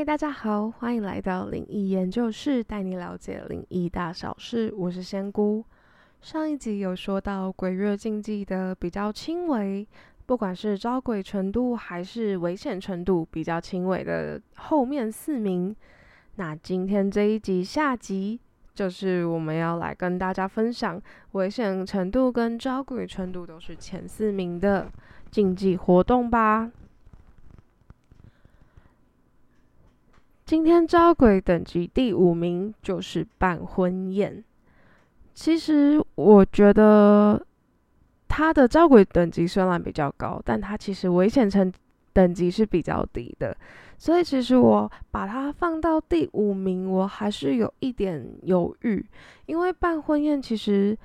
嗨，大家好，欢迎来到灵异研究室，带你了解灵异大小事。我是仙姑。上一集有说到鬼月禁忌的比较轻微，不管是招鬼程度还是危险程度比较轻微的后面四名。那今天这一集下集就是我们要来跟大家分享危险程度跟招鬼程度都是前四名的禁忌活动吧。今天招鬼等级第五名就是办婚宴。其实我觉得他的招鬼等级虽然比较高，但他其实危险层等级是比较低的。所以其实我把它放到第五名，我还是有一点犹豫，因为办婚宴其实。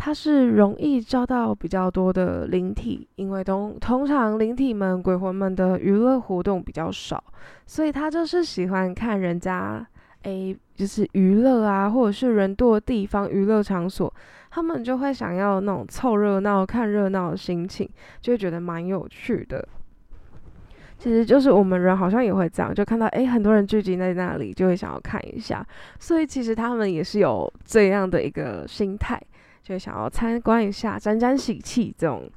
它是容易招到比较多的灵体，因为通通常灵体们、鬼魂们的娱乐活动比较少，所以他就是喜欢看人家，诶，就是娱乐啊，或者是人多的地方娱乐场所，他们就会想要那种凑热闹、看热闹的心情，就会觉得蛮有趣的。其实就是我们人好像也会这样，就看到诶很多人聚集在那里，就会想要看一下，所以其实他们也是有这样的一个心态。就想要参观一下，沾沾喜气这种。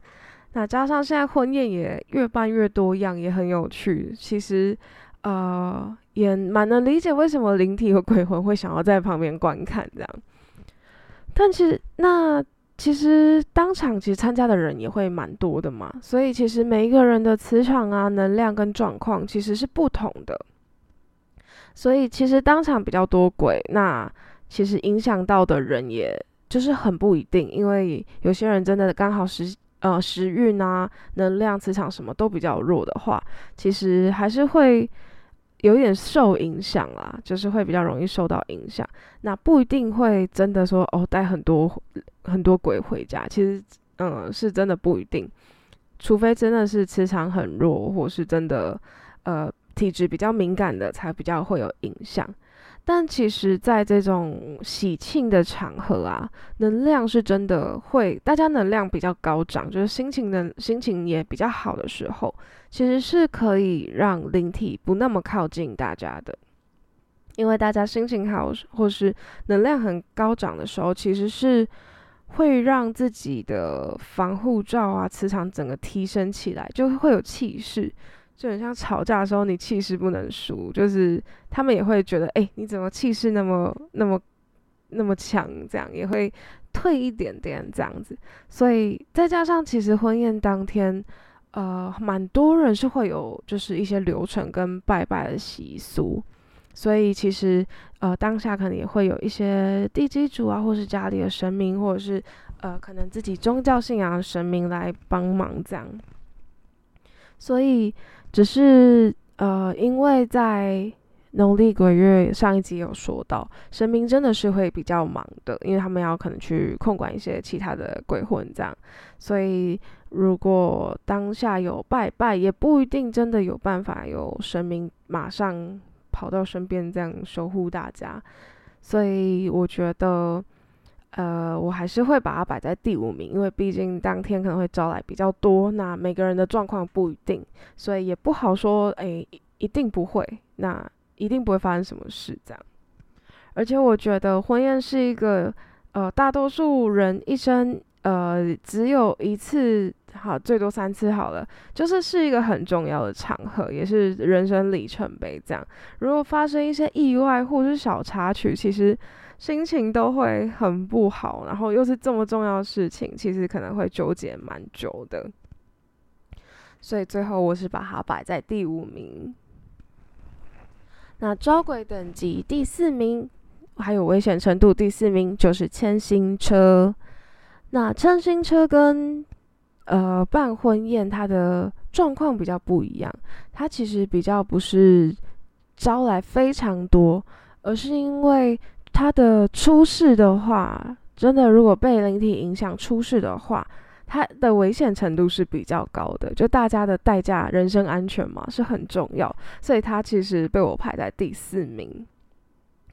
那加上现在婚宴也越办越多样，也很有趣。其实，呃，也蛮能理解为什么灵体和鬼魂会想要在旁边观看这样。但其实，那其实当场其实参加的人也会蛮多的嘛。所以其实每一个人的磁场啊、能量跟状况其实是不同的。所以其实当场比较多鬼，那其实影响到的人也。就是很不一定，因为有些人真的刚好时呃时运啊、能量、磁场什么都比较弱的话，其实还是会有一点受影响啦，就是会比较容易受到影响。那不一定会真的说哦带很多很多鬼回家，其实嗯是真的不一定，除非真的是磁场很弱，或是真的呃体质比较敏感的，才比较会有影响。但其实，在这种喜庆的场合啊，能量是真的会，大家能量比较高涨，就是心情的心情也比较好的时候，其实是可以让灵体不那么靠近大家的。因为大家心情好，或是能量很高涨的时候，其实是会让自己的防护罩啊、磁场整个提升起来，就会有气势。就很像吵架的时候，你气势不能输，就是他们也会觉得，哎，你怎么气势那么那么那么强？这样也会退一点点这样子。所以再加上，其实婚宴当天，呃，蛮多人是会有就是一些流程跟拜拜的习俗，所以其实呃当下可能也会有一些地基主啊，或是家里的神明，或者是呃可能自己宗教信仰的神明来帮忙这样。所以。只是呃，因为在农历鬼月上一集有说到，神明真的是会比较忙的，因为他们要可能去控管一些其他的鬼魂这样，所以如果当下有拜拜，也不一定真的有办法有神明马上跑到身边这样守护大家，所以我觉得。呃，我还是会把它摆在第五名，因为毕竟当天可能会招来比较多，那每个人的状况不一定，所以也不好说，哎，一定不会，那一定不会发生什么事这样。而且我觉得婚宴是一个，呃，大多数人一生，呃，只有一次，好，最多三次好了，就是是一个很重要的场合，也是人生里程碑这样。如果发生一些意外或是小插曲，其实。心情都会很不好，然后又是这么重要的事情，其实可能会纠结蛮久的。所以最后我是把它摆在第五名。那招鬼等级第四名，还有危险程度第四名就是千星车。那千星车跟呃办婚宴，它的状况比较不一样，它其实比较不是招来非常多，而是因为。他的出事的话，真的如果被灵体影响出事的话，它的危险程度是比较高的。就大家的代价，人身安全嘛是很重要，所以它其实被我排在第四名。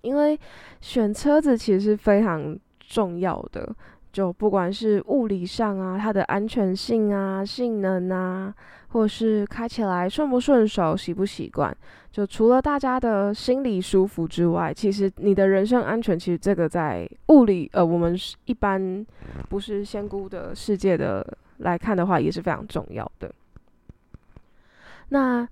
因为选车子其实是非常重要的，就不管是物理上啊，它的安全性啊、性能啊，或是开起来顺不顺手、习不习惯，就除了大家的心理舒服之外，其实你的人身安全，其实这个在物理呃，我们一般不是仙姑的世界的来看的话，也是非常重要的。那，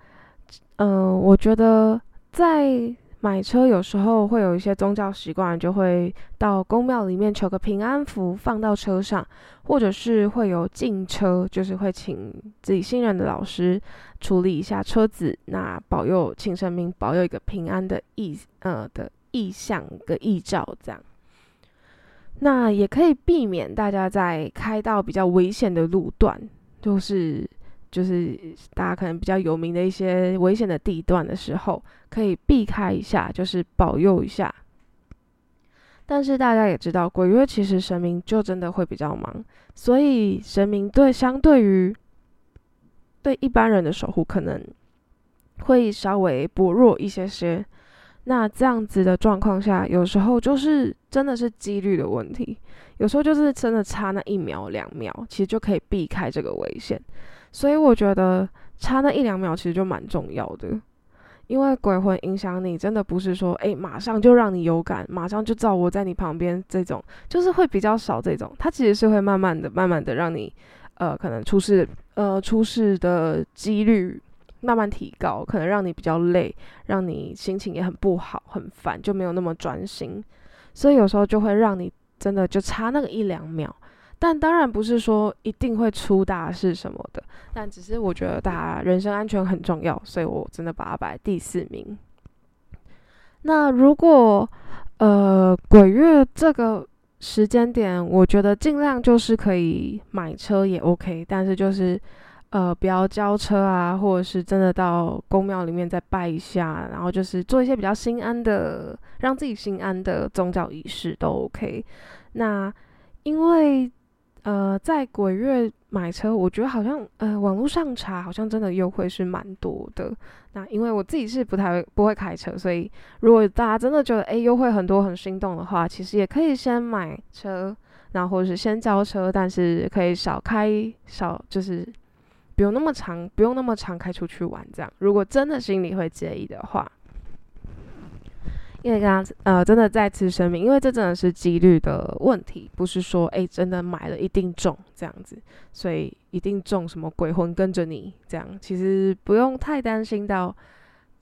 呃，我觉得在。买车有时候会有一些宗教习惯，就会到公庙里面求个平安符放到车上，或者是会有进车，就是会请自己信任的老师处理一下车子，那保佑请神明保佑一个平安的意呃的意象个意照这样，那也可以避免大家在开到比较危险的路段，就是。就是大家可能比较有名的一些危险的地段的时候，可以避开一下，就是保佑一下。但是大家也知道，鬼月其实神明就真的会比较忙，所以神明对相对于对一般人的守护，可能会稍微薄弱一些些。那这样子的状况下，有时候就是真的是几率的问题，有时候就是真的差那一秒两秒，其实就可以避开这个危险。所以我觉得差那一两秒其实就蛮重要的，因为鬼魂影响你，真的不是说哎马上就让你有感，马上就照我在你旁边这种，就是会比较少这种。它其实是会慢慢的、慢慢的让你，呃，可能出事，呃，出事的几率慢慢提高，可能让你比较累，让你心情也很不好、很烦，就没有那么专心。所以有时候就会让你真的就差那个一两秒。但当然不是说一定会出大事什么的，但只是我觉得大家人身安全很重要，所以我真的把它摆第四名。那如果呃鬼月这个时间点，我觉得尽量就是可以买车也 OK，但是就是呃不要交车啊，或者是真的到公庙里面再拜一下，然后就是做一些比较心安的，让自己心安的宗教仪式都 OK。那因为呃，在鬼月买车，我觉得好像呃，网络上查好像真的优惠是蛮多的。那因为我自己是不太不会开车，所以如果大家真的觉得诶优惠很多很心动的话，其实也可以先买车，然后或者是先交车，但是可以少开少就是不用那么长，不用那么长开出去玩这样。如果真的心里会介意的话。因为刚刚呃，真的再次声明，因为这真的是几率的问题，不是说哎真的买了一定中这样子，所以一定中什么鬼魂跟着你这样，其实不用太担心到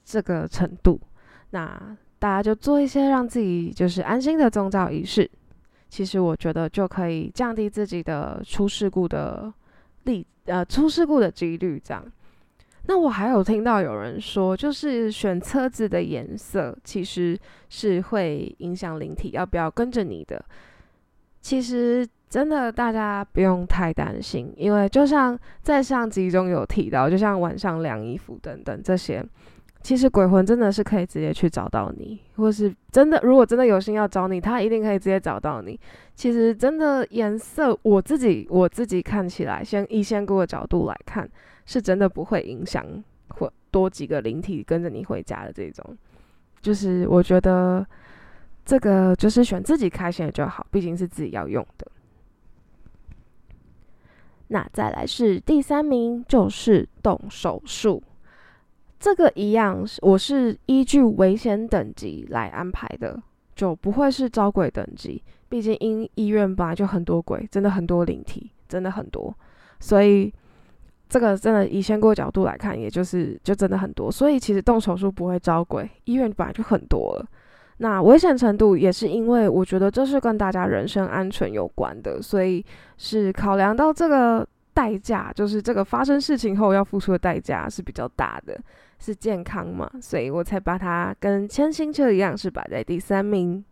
这个程度。那大家就做一些让自己就是安心的宗教仪式，其实我觉得就可以降低自己的出事故的例呃出事故的几率这样。那我还有听到有人说，就是选车子的颜色其实是会影响灵体要不要跟着你的。其实真的大家不用太担心，因为就像在上集中有提到，就像晚上晾衣服等等这些，其实鬼魂真的是可以直接去找到你，或是真的如果真的有心要找你，他一定可以直接找到你。其实真的颜色，我自己我自己看起来，先以仙姑的角度来看。是真的不会影响或多几个灵体跟着你回家的这种，就是我觉得这个就是选自己开心的就好，毕竟是自己要用的。那再来是第三名，就是动手术，这个一样，我是依据危险等级来安排的，就不会是招鬼等级，毕竟因医院本来就很多鬼，真的很多灵体，真的很多，所以。这个真的以先过角度来看，也就是就真的很多，所以其实动手术不会招鬼，医院本来就很多了。那危险程度也是因为我觉得这是跟大家人身安全有关的，所以是考量到这个代价，就是这个发生事情后要付出的代价是比较大的，是健康嘛，所以我才把它跟千星车一样是摆在第三名。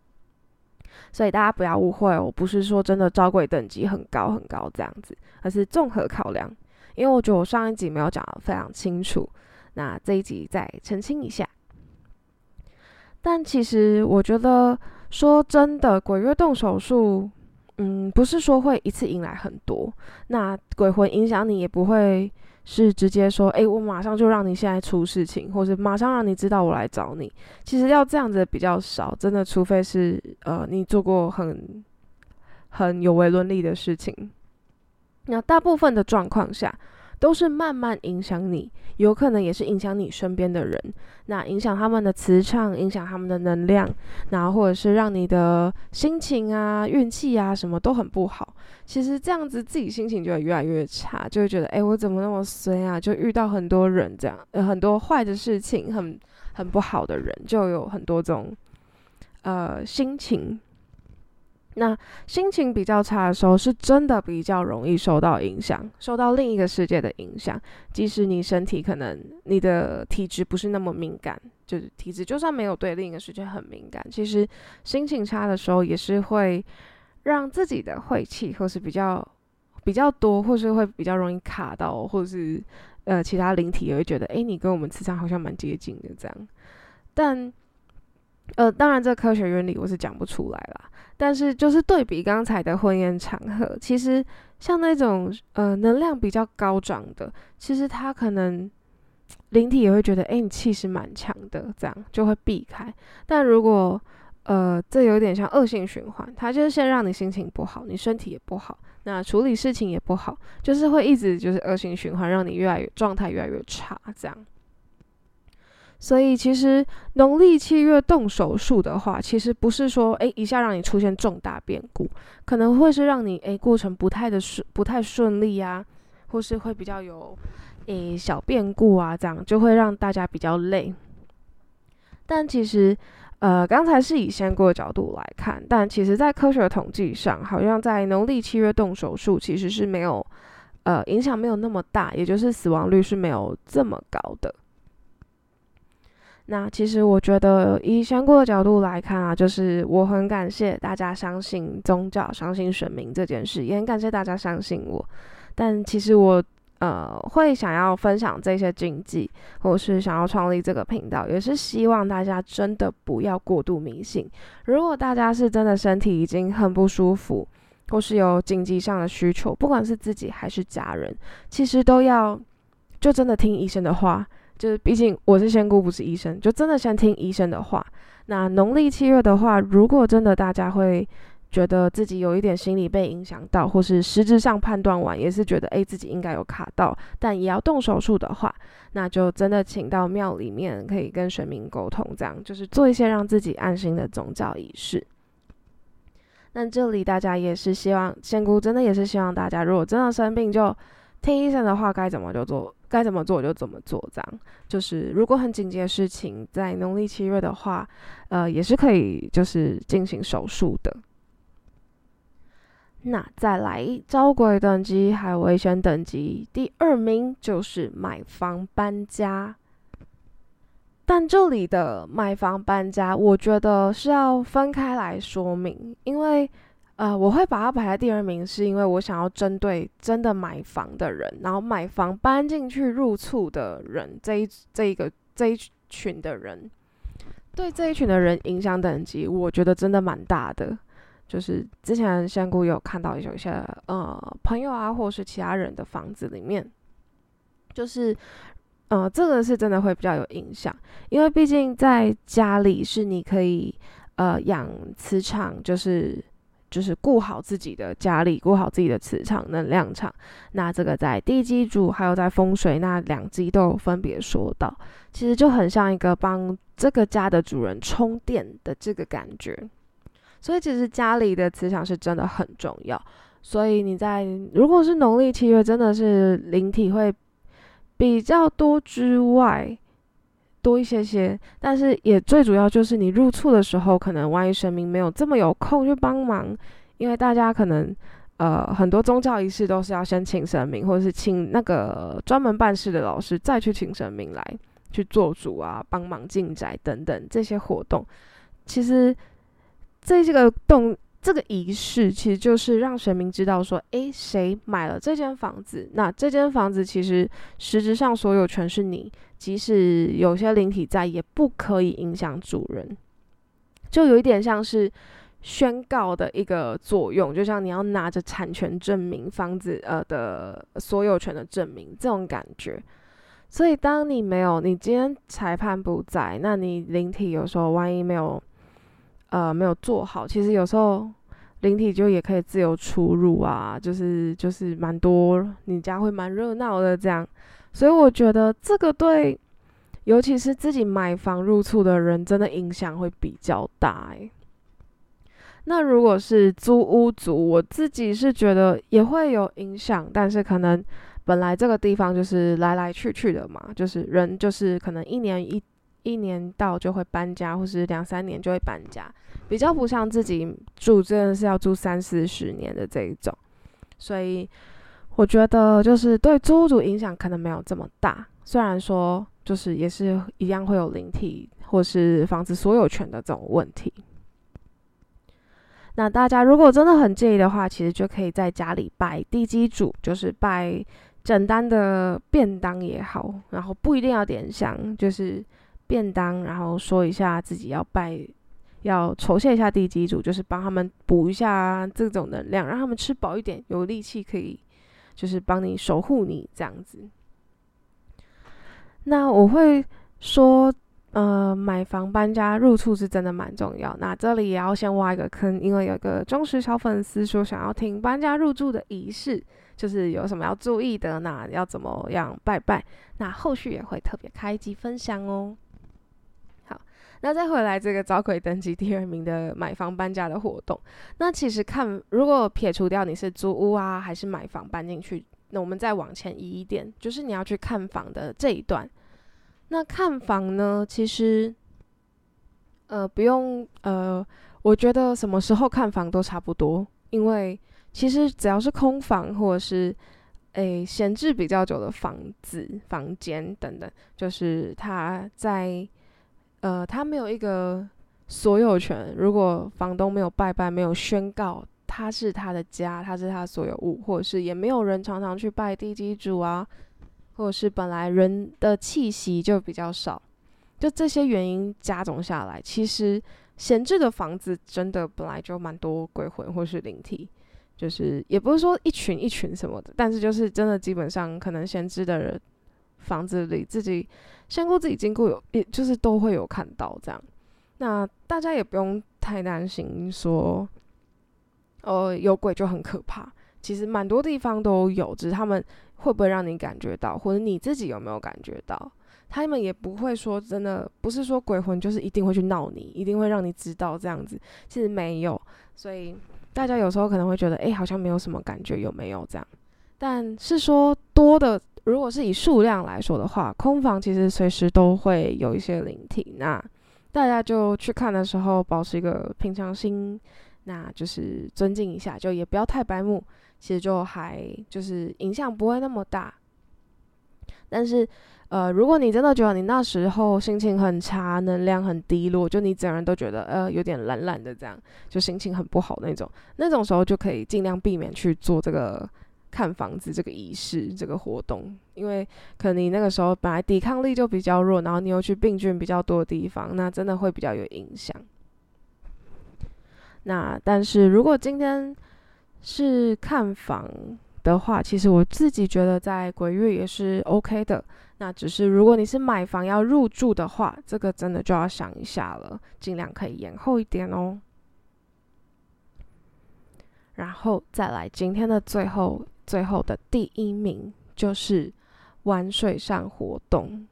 所以大家不要误会，我不是说真的招鬼等级很高很高这样子，而是综合考量。因为我觉得我上一集没有讲的非常清楚，那这一集再澄清一下。但其实我觉得说真的，鬼月动手术，嗯，不是说会一次引来很多，那鬼魂影响你也不会是直接说，哎，我马上就让你现在出事情，或者马上让你知道我来找你。其实要这样子比较少，真的，除非是呃你做过很很有违伦理的事情。那大部分的状况下，都是慢慢影响你，有可能也是影响你身边的人。那影响他们的磁场，影响他们的能量，然后或者是让你的心情啊、运气啊什么都很不好。其实这样子自己心情就会越来越差，就会觉得，哎，我怎么那么衰啊？就遇到很多人这样，很多坏的事情，很很不好的人，就有很多种呃心情。那心情比较差的时候，是真的比较容易受到影响，受到另一个世界的影响。即使你身体可能你的体质不是那么敏感，就是体质就算没有对另一个世界很敏感，其实心情差的时候也是会让自己的晦气或是比较比较多，或是会比较容易卡到，或是呃其他灵体也会觉得，哎，你跟我们磁场好像蛮接近的这样。但呃，当然这科学原理我是讲不出来啦。但是，就是对比刚才的婚宴场合，其实像那种呃能量比较高涨的，其实他可能灵体也会觉得，哎，你气势蛮强的，这样就会避开。但如果呃这有点像恶性循环，他就是先让你心情不好，你身体也不好，那处理事情也不好，就是会一直就是恶性循环，让你越来越状态越来越差，这样。所以其实农历七月动手术的话，其实不是说诶一下让你出现重大变故，可能会是让你诶过程不太的顺不太顺利啊，或是会比较有诶小变故啊，这样就会让大家比较累。但其实呃刚才是以先过的角度来看，但其实在科学统计上，好像在农历七月动手术其实是没有呃影响没有那么大，也就是死亡率是没有这么高的。那其实我觉得，以香菇的角度来看啊，就是我很感谢大家相信宗教、相信神明这件事，也很感谢大家相信我。但其实我呃会想要分享这些禁忌，或是想要创立这个频道，也是希望大家真的不要过度迷信。如果大家是真的身体已经很不舒服，或是有紧急上的需求，不管是自己还是家人，其实都要就真的听医生的话。就是，毕竟我是仙姑，不是医生，就真的先听医生的话。那农历七月的话，如果真的大家会觉得自己有一点心理被影响到，或是实质上判断完也是觉得诶自己应该有卡到，但也要动手术的话，那就真的请到庙里面可以跟神明沟通，这样就是做一些让自己安心的宗教仪式。那这里大家也是希望仙姑真的也是希望大家，如果真的生病，就听医生的话，该怎么就做。该怎么做就怎么做，这样就是如果很紧急的事情，在农历七月的话，呃，也是可以就是进行手术的。那再来招鬼等级还有危险等级，第二名就是买房搬家。但这里的买房搬家，我觉得是要分开来说明，因为。呃，我会把它排在第二名，是因为我想要针对真的买房的人，然后买房搬进去入厝的人这一这一个这一群的人，对这一群的人影响等级，我觉得真的蛮大的。就是之前香菇有看到有一些呃朋友啊，或是其他人的房子里面，就是呃这个是真的会比较有影响，因为毕竟在家里是你可以呃养磁场，就是。就是顾好自己的家里，顾好自己的磁场能量场。那这个在地基主还有在风水那两集都有分别说到，其实就很像一个帮这个家的主人充电的这个感觉。所以其实家里的磁场是真的很重要。所以你在如果是农历七月，真的是灵体会比较多之外。多一些些，但是也最主要就是你入厝的时候，可能万一神明没有这么有空去帮忙，因为大家可能呃很多宗教仪式都是要先请神明，或者是请那个专门办事的老师，再去请神明来去做主啊，帮忙进宅等等这些活动。其实这这个动。这个仪式其实就是让神明知道说，诶，谁买了这间房子，那这间房子其实实质上所有权是你，即使有些灵体在，也不可以影响主人，就有一点像是宣告的一个作用，就像你要拿着产权证明房子呃的所有权的证明这种感觉。所以当你没有，你今天裁判不在，那你灵体有时候万一没有。呃，没有做好，其实有时候灵体就也可以自由出入啊，就是就是蛮多，你家会蛮热闹的这样，所以我觉得这个对，尤其是自己买房入住的人，真的影响会比较大诶。那如果是租屋族，我自己是觉得也会有影响，但是可能本来这个地方就是来来去去的嘛，就是人就是可能一年一一年到就会搬家，或是两三年就会搬家。比较不像自己住，真的是要住三四十年的这一种，所以我觉得就是对租屋主影响可能没有这么大。虽然说就是也是一样会有灵体或是房子所有权的这种问题。那大家如果真的很介意的话，其实就可以在家里拜地基主，就是拜简单的便当也好，然后不一定要点香，就是便当，然后说一下自己要拜。要酬谢一下地基主，就是帮他们补一下这种能量，让他们吃饱一点，有力气可以，就是帮你守护你这样子。那我会说，呃，买房搬家入厝是真的蛮重要。那这里也要先挖一个坑，因为有个忠实小粉丝说想要听搬家入住的仪式，就是有什么要注意的，那要怎么样拜拜，那后续也会特别开机分享哦。那再回来这个找鬼登记第二名的买房搬家的活动，那其实看如果撇除掉你是租屋啊还是买房搬进去，那我们再往前移一点，就是你要去看房的这一段。那看房呢，其实呃不用呃，我觉得什么时候看房都差不多，因为其实只要是空房或者是诶闲置比较久的房子、房间等等，就是它在。呃，他没有一个所有权。如果房东没有拜拜，没有宣告他是他的家，他是他所有物，或者是也没有人常常去拜地基主啊，或者是本来人的气息就比较少，就这些原因加总下来，其实闲置的房子真的本来就蛮多鬼魂或是灵体，就是也不是说一群一群什么的，但是就是真的基本上可能闲置的人。房子里自己先过自己经过有，也就是都会有看到这样。那大家也不用太担心说，呃，有鬼就很可怕。其实蛮多地方都有，只是他们会不会让你感觉到，或者你自己有没有感觉到？他们也不会说真的，不是说鬼魂就是一定会去闹你，一定会让你知道这样子。其实没有，所以大家有时候可能会觉得，哎，好像没有什么感觉，有没有这样？但是说多的。如果是以数量来说的话，空房其实随时都会有一些灵体，那大家就去看的时候保持一个平常心，那就是尊敬一下，就也不要太白目，其实就还就是影响不会那么大。但是，呃，如果你真的觉得你那时候心情很差，能量很低落，就你整个人都觉得呃有点懒懒的这样，就心情很不好那种，那种时候就可以尽量避免去做这个。看房子这个仪式，这个活动，因为可能你那个时候本来抵抗力就比较弱，然后你又去病菌比较多的地方，那真的会比较有影响。那但是如果今天是看房的话，其实我自己觉得在鬼月也是 OK 的。那只是如果你是买房要入住的话，这个真的就要想一下了，尽量可以延后一点哦。然后再来今天的最后。最后的第一名就是玩水上活动，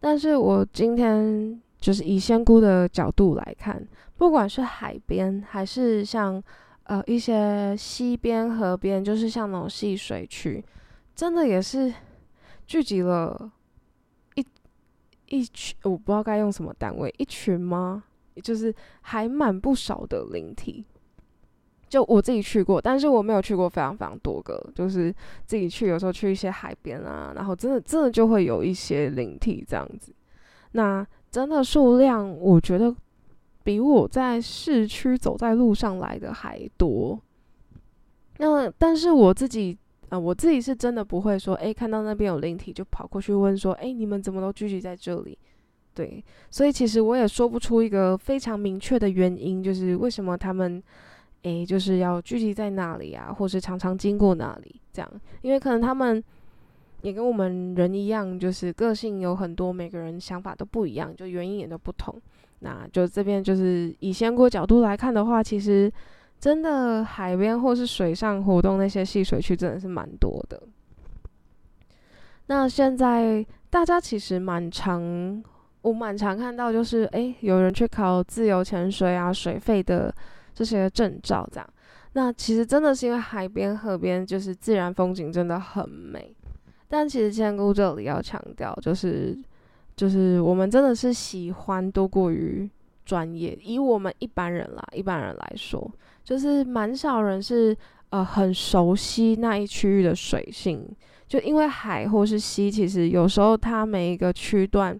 但是我今天就是以仙姑的角度来看，不管是海边还是像呃一些溪边、河边，就是像那种戏水区，真的也是聚集了一一群，我不知道该用什么单位，一群吗？就是还蛮不少的灵体。就我自己去过，但是我没有去过非常非常多个，就是自己去，有时候去一些海边啊，然后真的真的就会有一些灵体这样子。那真的数量，我觉得比我在市区走在路上来的还多。那但是我自己啊，我自己是真的不会说，哎，看到那边有灵体就跑过去问说，哎，你们怎么都聚集在这里？对，所以其实我也说不出一个非常明确的原因，就是为什么他们。诶，就是要聚集在那里啊，或是常常经过那里，这样，因为可能他们也跟我们人一样，就是个性有很多，每个人想法都不一样，就原因也都不同。那就这边就是以仙姑角度来看的话，其实真的海边或是水上活动那些戏水区真的是蛮多的。那现在大家其实蛮常，我蛮常看到就是诶，有人去考自由潜水啊、水肺的这些证照这样。那其实真的是因为海边、河边就是自然风景真的很美。但其实千姑这里要强调，就是就是我们真的是喜欢多过于专业。以我们一般人啦，一般人来说，就是蛮少人是呃很熟悉那一区域的水性。就因为海或是溪，其实有时候它每一个区段，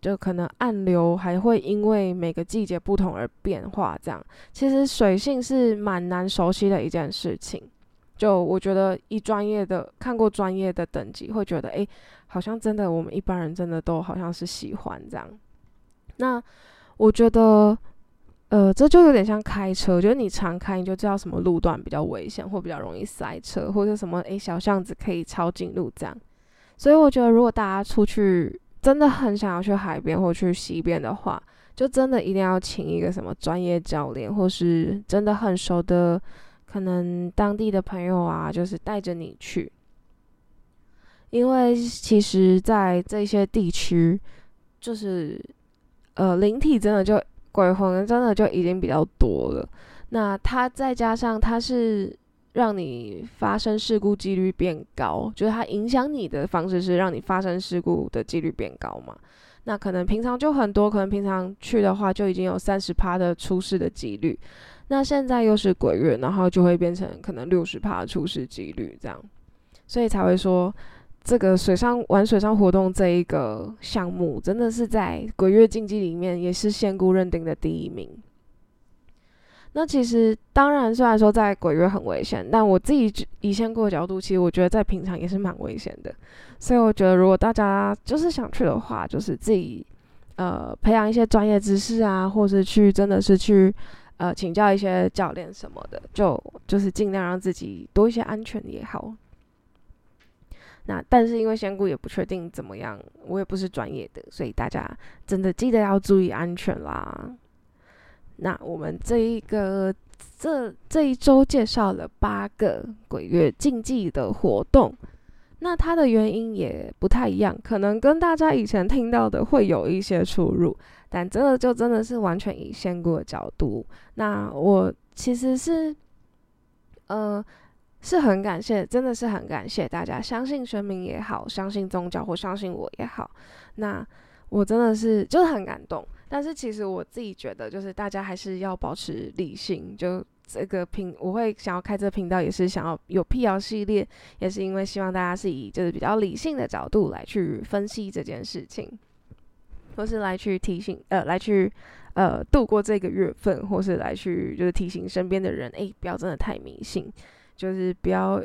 就可能暗流还会因为每个季节不同而变化。这样，其实水性是蛮难熟悉的一件事情。就我觉得，以专业的看过专业的等级，会觉得，哎，好像真的我们一般人真的都好像是喜欢这样。那我觉得，呃，这就有点像开车，就是你常开，你就知道什么路段比较危险，或比较容易塞车，或者什么，哎，小巷子可以抄近路这样。所以我觉得，如果大家出去真的很想要去海边或去溪边的话，就真的一定要请一个什么专业教练，或是真的很熟的。可能当地的朋友啊，就是带着你去，因为其实，在这些地区，就是呃灵体真的就鬼魂真的就已经比较多了。那它再加上它是让你发生事故几率变高，就是它影响你的方式是让你发生事故的几率变高嘛？那可能平常就很多，可能平常去的话就已经有三十趴的出事的几率。那现在又是鬼月，然后就会变成可能六十趴出事几率这样，所以才会说这个水上玩水上活动这一个项目，真的是在鬼月竞技里面也是仙姑认定的第一名。那其实当然，虽然说在鬼月很危险，但我自己以仙姑的角度，其实我觉得在平常也是蛮危险的。所以我觉得，如果大家就是想去的话，就是自己呃培养一些专业知识啊，或者去真的是去。呃，请教一些教练什么的，就就是尽量让自己多一些安全也好。那但是因为仙姑也不确定怎么样，我也不是专业的，所以大家真的记得要注意安全啦。那我们这一个这这一周介绍了八个鬼月竞技的活动，那它的原因也不太一样，可能跟大家以前听到的会有一些出入。但真的就真的是完全以仙姑的角度，那我其实是，呃，是很感谢，真的是很感谢大家相信神明也好，相信宗教或相信我也好，那我真的是就是很感动。但是其实我自己觉得，就是大家还是要保持理性。就这个频，我会想要开这个频道，也是想要有辟谣系列，也是因为希望大家是以就是比较理性的角度来去分析这件事情。或是来去提醒，呃，来去，呃，度过这个月份，或是来去就是提醒身边的人，哎，不要真的太迷信，就是不要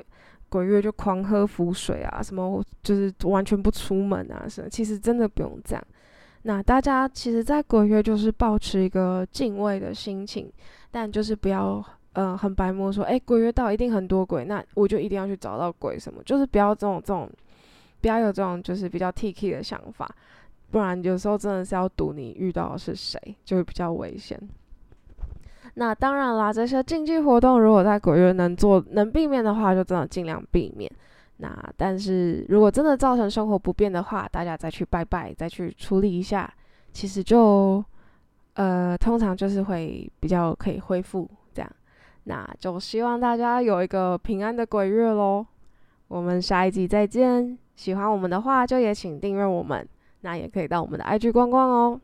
鬼月就狂喝符水啊，什么就是完全不出门啊，什么，其实真的不用这样。那大家其实，在鬼月就是保持一个敬畏的心情，但就是不要，呃，很白目说，哎，鬼月到一定很多鬼，那我就一定要去找到鬼什么，就是不要这种这种，不要有这种就是比较 T K 的想法。不然有时候真的是要赌你遇到的是谁，就会比较危险。那当然啦，这些竞技活动如果在鬼月能做能避免的话，就真的尽量避免。那但是如果真的造成生活不便的话，大家再去拜拜，再去处理一下，其实就呃通常就是会比较可以恢复这样。那就希望大家有一个平安的鬼月喽。我们下一集再见。喜欢我们的话，就也请订阅我们。那也可以到我们的 IG 逛逛哦。